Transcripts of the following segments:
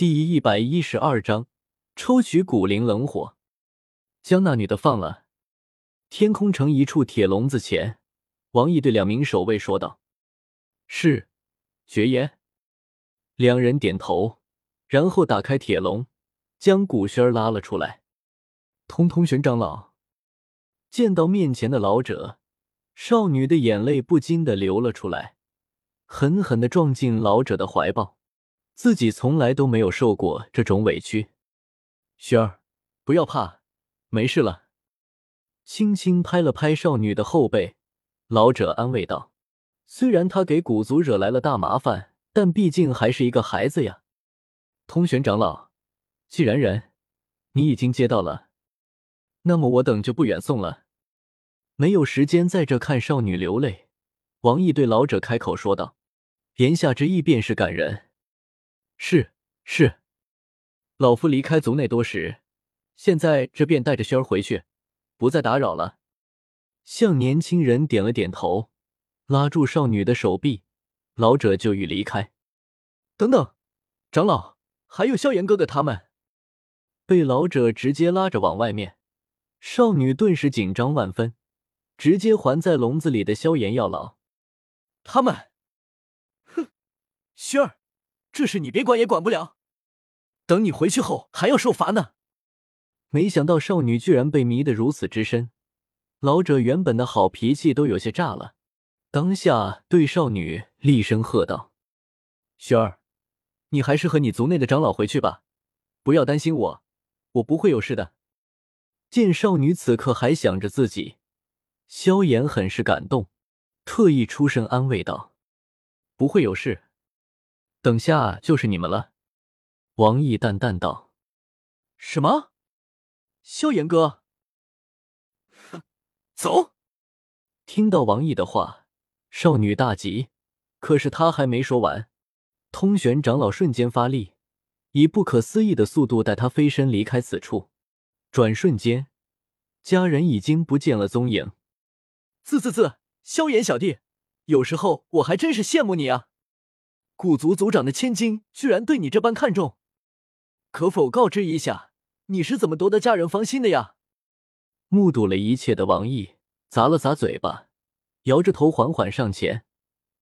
第一百一十二章，抽取古灵冷火，将那女的放了。天空城一处铁笼子前，王毅对两名守卫说道：“是，爵爷。”两人点头，然后打开铁笼，将古轩拉了出来。通通玄长老见到面前的老者，少女的眼泪不禁的流了出来，狠狠的撞进老者的怀抱。自己从来都没有受过这种委屈，雪儿，不要怕，没事了。轻轻拍了拍少女的后背，老者安慰道：“虽然他给古族惹来了大麻烦，但毕竟还是一个孩子呀。”通玄长老，既然人你已经接到了，那么我等就不远送了。没有时间在这看少女流泪，王毅对老者开口说道：“言下之意便是感人。”是是，老夫离开族内多时，现在这便带着轩儿回去，不再打扰了。向年轻人点了点头，拉住少女的手臂，老者就欲离开。等等，长老，还有萧炎哥哥他们，被老者直接拉着往外面。少女顿时紧张万分，直接环在笼子里的萧炎药老，他们，哼，轩儿。这事你别管也管不了，等你回去后还要受罚呢。没想到少女居然被迷得如此之深，老者原本的好脾气都有些炸了，当下对少女厉声喝道：“雪儿，你还是和你族内的长老回去吧，不要担心我，我不会有事的。”见少女此刻还想着自己，萧炎很是感动，特意出声安慰道：“不会有事。”等下就是你们了，王毅淡淡道：“什么？萧炎哥？哼，走！”听到王毅的话，少女大急，可是她还没说完，通玄长老瞬间发力，以不可思议的速度带她飞身离开此处。转瞬间，家人已经不见了踪影。自自自，萧炎小弟，有时候我还真是羡慕你啊！古族族长的千金居然对你这般看重，可否告知一下，你是怎么夺得家人芳心的呀？目睹了一切的王毅砸了砸嘴巴，摇着头缓缓上前，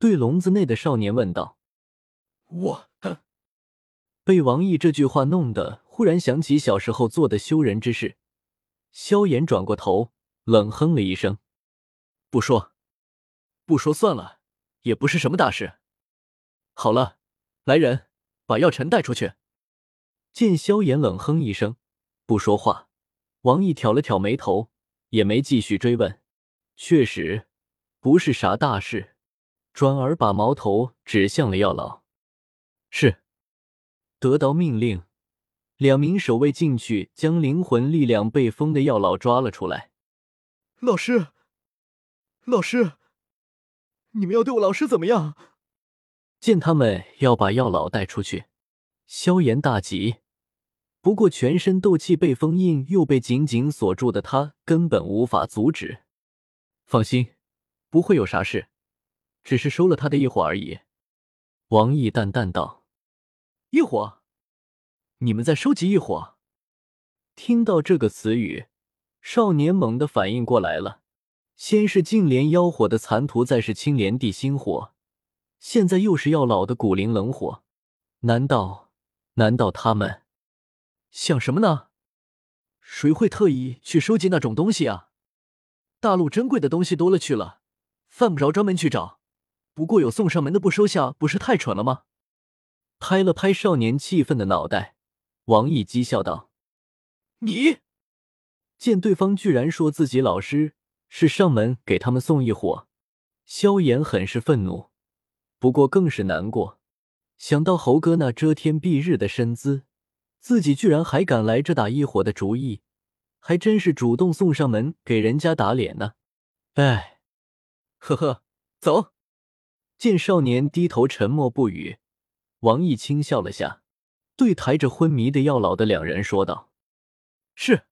对笼子内的少年问道：“我……”被王毅这句话弄得忽然想起小时候做的羞人之事，萧炎转过头，冷哼了一声：“不说，不说算了，也不是什么大事。”好了，来人，把药尘带出去。见萧炎冷哼一声，不说话，王毅挑了挑眉头，也没继续追问。确实不是啥大事，转而把矛头指向了药老。是，得到命令，两名守卫进去，将灵魂力量被封的药老抓了出来。老师，老师，你们要对我老师怎么样？见他们要把药老带出去，萧炎大急。不过全身斗气被封印又被紧紧锁住的他，根本无法阻止。放心，不会有啥事，只是收了他的异火而已。王毅淡淡道：“异火？你们在收集异火？”听到这个词语，少年猛地反应过来了。先是净莲妖火的残图，再是青莲地心火。现在又是药老的古灵冷火，难道难道他们想什么呢？谁会特意去收集那种东西啊？大陆珍贵的东西多了去了，犯不着专门去找。不过有送上门的不收下，不是太蠢了吗？拍了拍少年气愤的脑袋，王毅讥笑道：“你！”见对方居然说自己老师是上门给他们送一火，萧炎很是愤怒。不过更是难过，想到猴哥那遮天蔽日的身姿，自己居然还敢来这打一伙的主意，还真是主动送上门给人家打脸呢。哎，呵呵，走。见少年低头沉默不语，王毅轻笑了下，对抬着昏迷的药老的两人说道：“是。”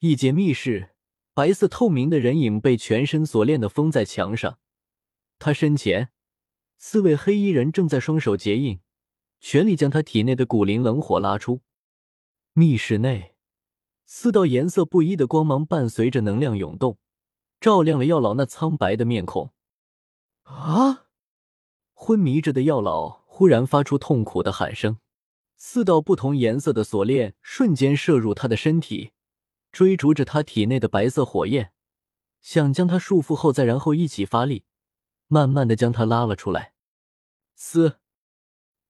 一间密室，白色透明的人影被全身锁链的封在墙上。他身前，四位黑衣人正在双手结印，全力将他体内的古灵冷火拉出。密室内，四道颜色不一的光芒伴随着能量涌动，照亮了药老那苍白的面孔。啊！昏迷着的药老忽然发出痛苦的喊声，四道不同颜色的锁链瞬间射入他的身体，追逐着他体内的白色火焰，想将他束缚后再然后一起发力，慢慢的将他拉了出来。嘶！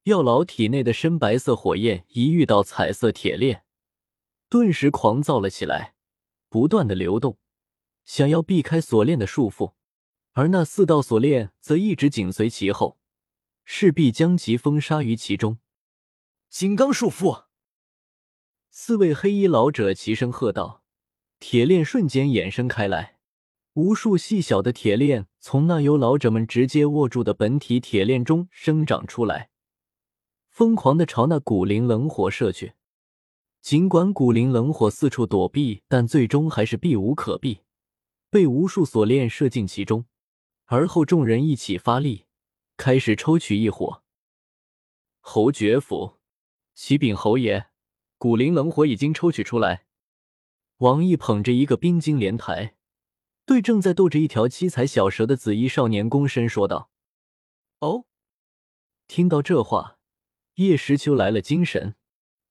药老体内的深白色火焰一遇到彩色铁链，顿时狂躁了起来，不断的流动，想要避开锁链的束缚，而那四道锁链则一直紧随其后。势必将其封杀于其中。金刚束缚！四位黑衣老者齐声喝道。铁链瞬间衍生开来，无数细小的铁链从那由老者们直接握住的本体铁链中生长出来，疯狂的朝那古灵冷火射去。尽管古灵冷火四处躲避，但最终还是避无可避，被无数锁链射进其中。而后众人一起发力。开始抽取异火。侯爵府，启禀侯爷，古灵冷火已经抽取出来。王毅捧着一个冰晶莲台，对正在逗着一条七彩小蛇的紫衣少年躬身说道：“哦。”听到这话，叶时秋来了精神，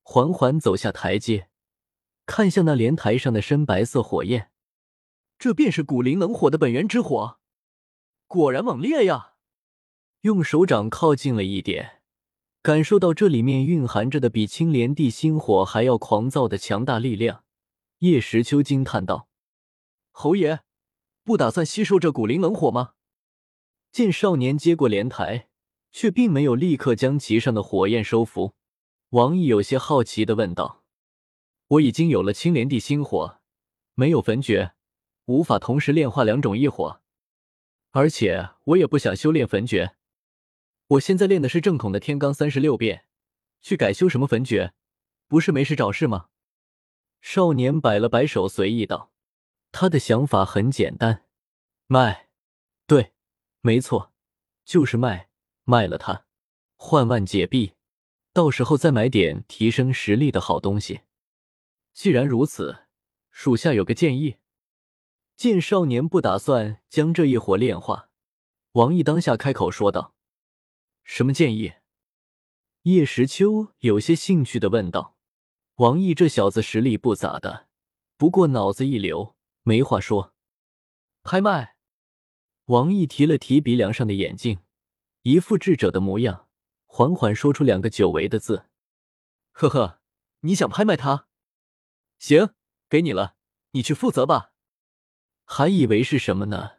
缓缓走下台阶，看向那莲台上的深白色火焰。这便是古灵冷火的本源之火，果然猛烈呀！用手掌靠近了一点，感受到这里面蕴含着的比青莲地心火还要狂躁的强大力量。叶时秋惊叹道：“侯爷，不打算吸收这古灵冷火吗？”见少年接过莲台，却并没有立刻将其上的火焰收服。王毅有些好奇的问道：“我已经有了青莲地心火，没有焚诀，无法同时炼化两种异火，而且我也不想修炼焚诀。”我现在练的是正统的天罡三十六变，去改修什么焚诀，不是没事找事吗？少年摆了摆手，随意道：“他的想法很简单，卖，对，没错，就是卖，卖了它，换万解币，到时候再买点提升实力的好东西。既然如此，属下有个建议。”见少年不打算将这一火炼化，王毅当下开口说道。什么建议？叶时秋有些兴趣的问道。王毅这小子实力不咋的，不过脑子一流，没话说。拍卖。王毅提了提鼻梁上的眼镜，一副智者的模样，缓缓说出两个久违的字：“呵呵，你想拍卖他？行，给你了，你去负责吧。”还以为是什么呢？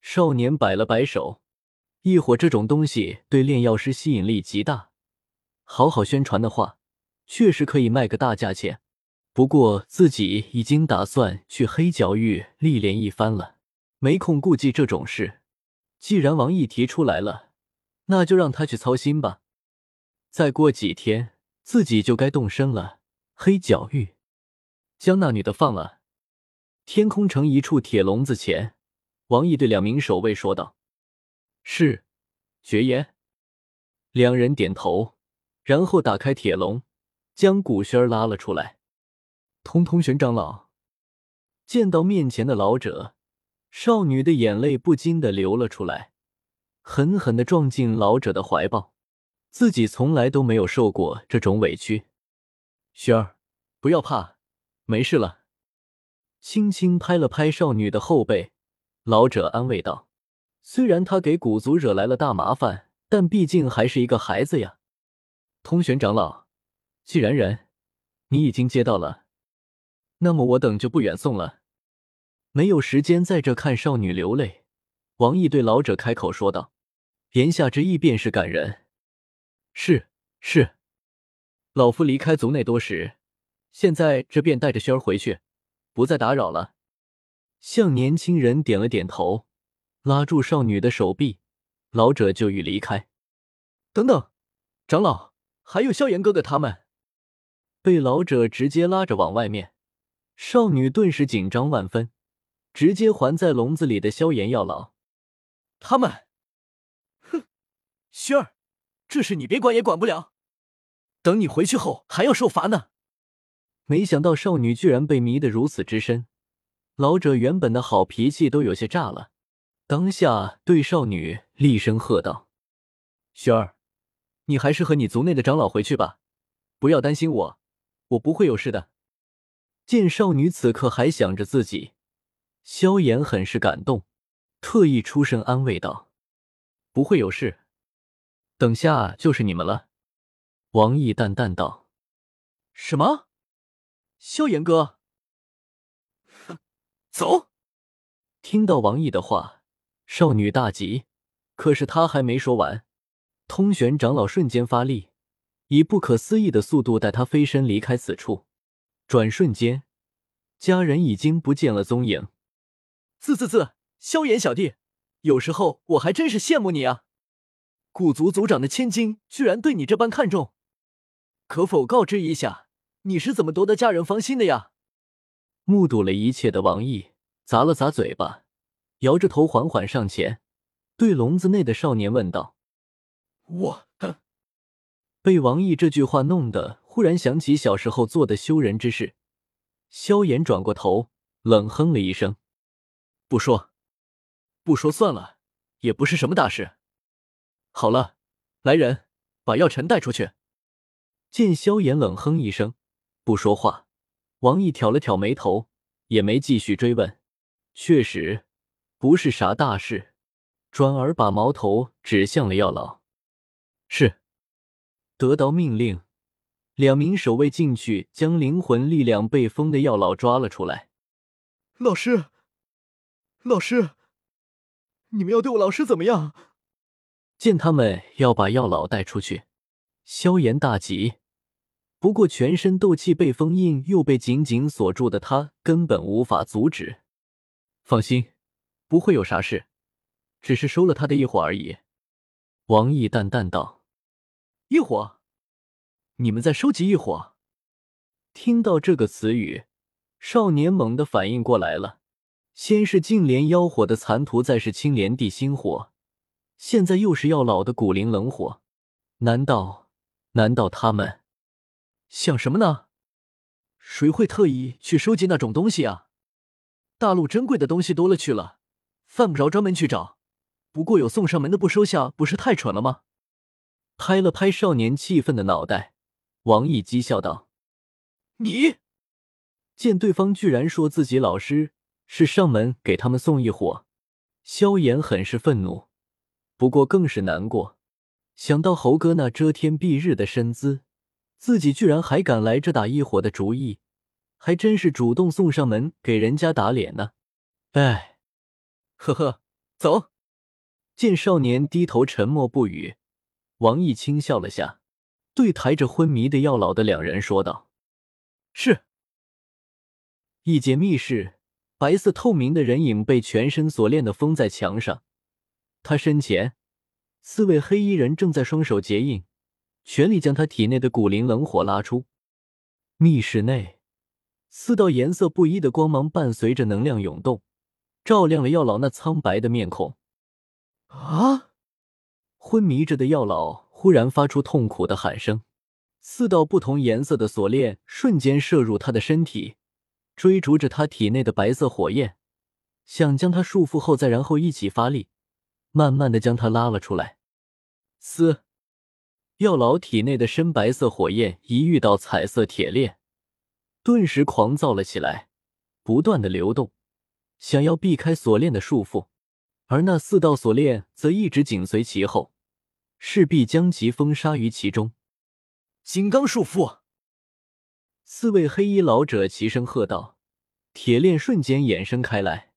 少年摆了摆手。异火这种东西对炼药师吸引力极大，好好宣传的话，确实可以卖个大价钱。不过自己已经打算去黑角域历练一番了，没空顾忌这种事。既然王毅提出来了，那就让他去操心吧。再过几天，自己就该动身了。黑角域，将那女的放了。天空城一处铁笼子前，王毅对两名守卫说道。是，绝言。两人点头，然后打开铁笼，将古轩拉了出来。通通玄长老见到面前的老者，少女的眼泪不禁的流了出来，狠狠的撞进老者的怀抱。自己从来都没有受过这种委屈。雪儿，不要怕，没事了。轻轻拍了拍少女的后背，老者安慰道。虽然他给古族惹来了大麻烦，但毕竟还是一个孩子呀。通玄长老，既然人你已经接到了，那么我等就不远送了。没有时间在这看少女流泪，王毅对老者开口说道，言下之意便是感人。是是，老夫离开族内多时，现在这便带着轩儿回去，不再打扰了。向年轻人点了点头。拉住少女的手臂，老者就欲离开。等等，长老，还有萧炎哥哥他们，被老者直接拉着往外面。少女顿时紧张万分，直接环在笼子里的萧炎药老，他们，哼，薰儿，这事你别管也管不了。等你回去后还要受罚呢。没想到少女居然被迷得如此之深，老者原本的好脾气都有些炸了，当下对少女厉声喝道：“雪儿，你还是和你族内的长老回去吧，不要担心我，我不会有事的。”见少女此刻还想着自己，萧炎很是感动，特意出声安慰道：“不会有事，等下就是你们了。”王毅淡淡道：“什么？萧炎哥？哼，走！”听到王毅的话，少女大急，可是她还没说完，通玄长老瞬间发力，以不可思议的速度带她飞身离开此处。转瞬间，家人已经不见了踪影。自自自，萧炎小弟，有时候我还真是羡慕你啊！古族族长的千金居然对你这般看重，可否告知一下，你是怎么夺得家人芳心的呀？目睹了一切的王毅砸了砸嘴巴，摇着头缓缓上前，对笼子内的少年问道：“我……”被王毅这句话弄得。忽然想起小时候做的羞人之事，萧炎转过头，冷哼了一声：“不说，不说算了，也不是什么大事。好了，来人，把药尘带出去。”见萧炎冷哼一声，不说话，王毅挑了挑眉头，也没继续追问。确实不是啥大事，转而把矛头指向了药老。是，得到命令。两名守卫进去，将灵魂力量被封的药老抓了出来。老师，老师，你们要对我老师怎么样？见他们要把药老带出去，萧炎大急。不过全身斗气被封印又被紧紧锁住的他，根本无法阻止。放心，不会有啥事，只是收了他的异火而已。王毅淡淡道：“异火。”你们在收集异火？听到这个词语，少年猛地反应过来了。先是净莲妖火的残图，再是青莲地心火，现在又是药老的古灵冷火。难道？难道他们想什么呢？谁会特意去收集那种东西啊？大陆珍贵的东西多了去了，犯不着专门去找。不过有送上门的不收下，不是太蠢了吗？拍了拍少年气愤的脑袋。王毅讥笑道：“你见对方居然说自己老师是上门给他们送一火，萧炎很是愤怒，不过更是难过。想到猴哥那遮天蔽日的身姿，自己居然还敢来这打一伙的主意，还真是主动送上门给人家打脸呢。哎，呵呵，走。见少年低头沉默不语，王毅轻笑了下。对抬着昏迷的药老的两人说道：“是。”一间密室，白色透明的人影被全身锁链的封在墙上。他身前，四位黑衣人正在双手结印，全力将他体内的古灵冷火拉出。密室内，四道颜色不一的光芒伴随着能量涌动，照亮了药老那苍白的面孔。啊！昏迷着的药老。忽然发出痛苦的喊声，四道不同颜色的锁链瞬间射入他的身体，追逐着他体内的白色火焰，想将他束缚后再然后一起发力，慢慢的将他拉了出来。嘶！药老体内的深白色火焰一遇到彩色铁链，顿时狂躁了起来，不断的流动，想要避开锁链的束缚，而那四道锁链则一直紧随其后。势必将其封杀于其中。金刚束缚！四位黑衣老者齐声喝道：“铁链瞬间衍生开来，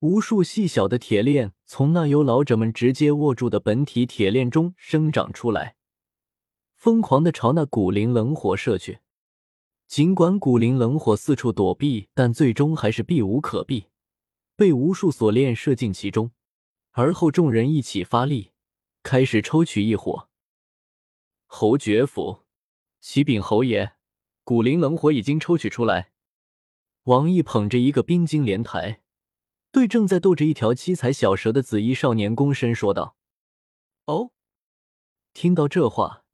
无数细小的铁链从那由老者们直接握住的本体铁链中生长出来，疯狂的朝那古灵冷火射去。尽管古灵冷火四处躲避，但最终还是避无可避，被无数锁链射进其中。而后众人一起发力。开始抽取异火。侯爵府，启禀侯爷，古灵冷火已经抽取出来。王毅捧着一个冰晶莲台，对正在逗着一条七彩小蛇的紫衣少年躬身说道：“哦。”听到这话，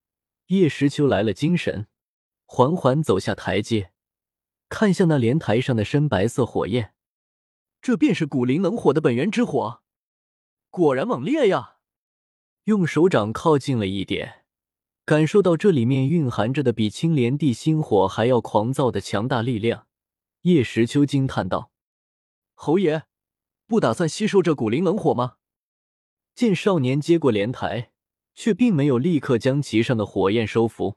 叶时秋来了精神，缓缓走下台阶，看向那莲台上的深白色火焰。这便是古灵冷火的本源之火，果然猛烈呀！用手掌靠近了一点，感受到这里面蕴含着的比青莲地心火还要狂躁的强大力量。叶时秋惊叹道：“侯爷，不打算吸收这古灵冷火吗？”见少年接过莲台，却并没有立刻将其上的火焰收服。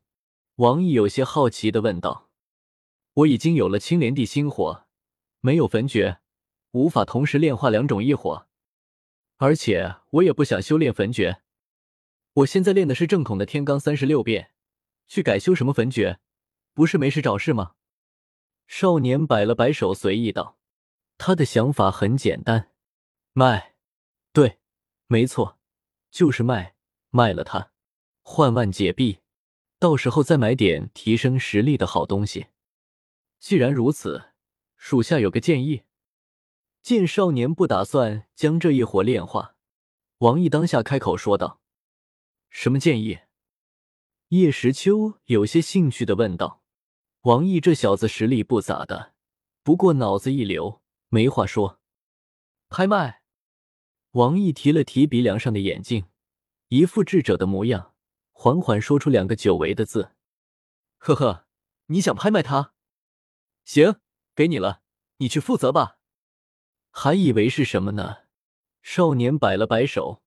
王毅有些好奇的问道：“我已经有了青莲地心火，没有焚诀，无法同时炼化两种异火，而且我也不想修炼焚诀。我现在练的是正统的天罡三十六变，去改修什么焚诀，不是没事找事吗？”少年摆了摆手，随意道：“他的想法很简单，卖，对，没错，就是卖，卖了他，换万解币，到时候再买点提升实力的好东西。既然如此，属下有个建议。”见少年不打算将这一火炼化，王毅当下开口说道：“什么建议？”叶时秋有些兴趣的问道。王毅这小子实力不咋的，不过脑子一流，没话说。拍卖。王毅提了提鼻梁上的眼镜，一副智者的模样，缓缓说出两个久违的字：“呵呵，你想拍卖他？行，给你了，你去负责吧。”还以为是什么呢？少年摆了摆手：“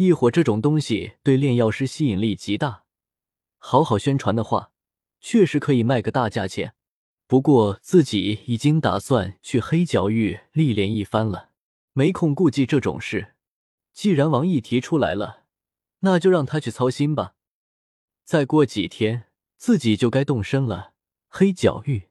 异火这种东西对炼药师吸引力极大，好好宣传的话。”确实可以卖个大价钱，不过自己已经打算去黑角域历练一番了，没空顾及这种事。既然王毅提出来了，那就让他去操心吧。再过几天，自己就该动身了。黑角域。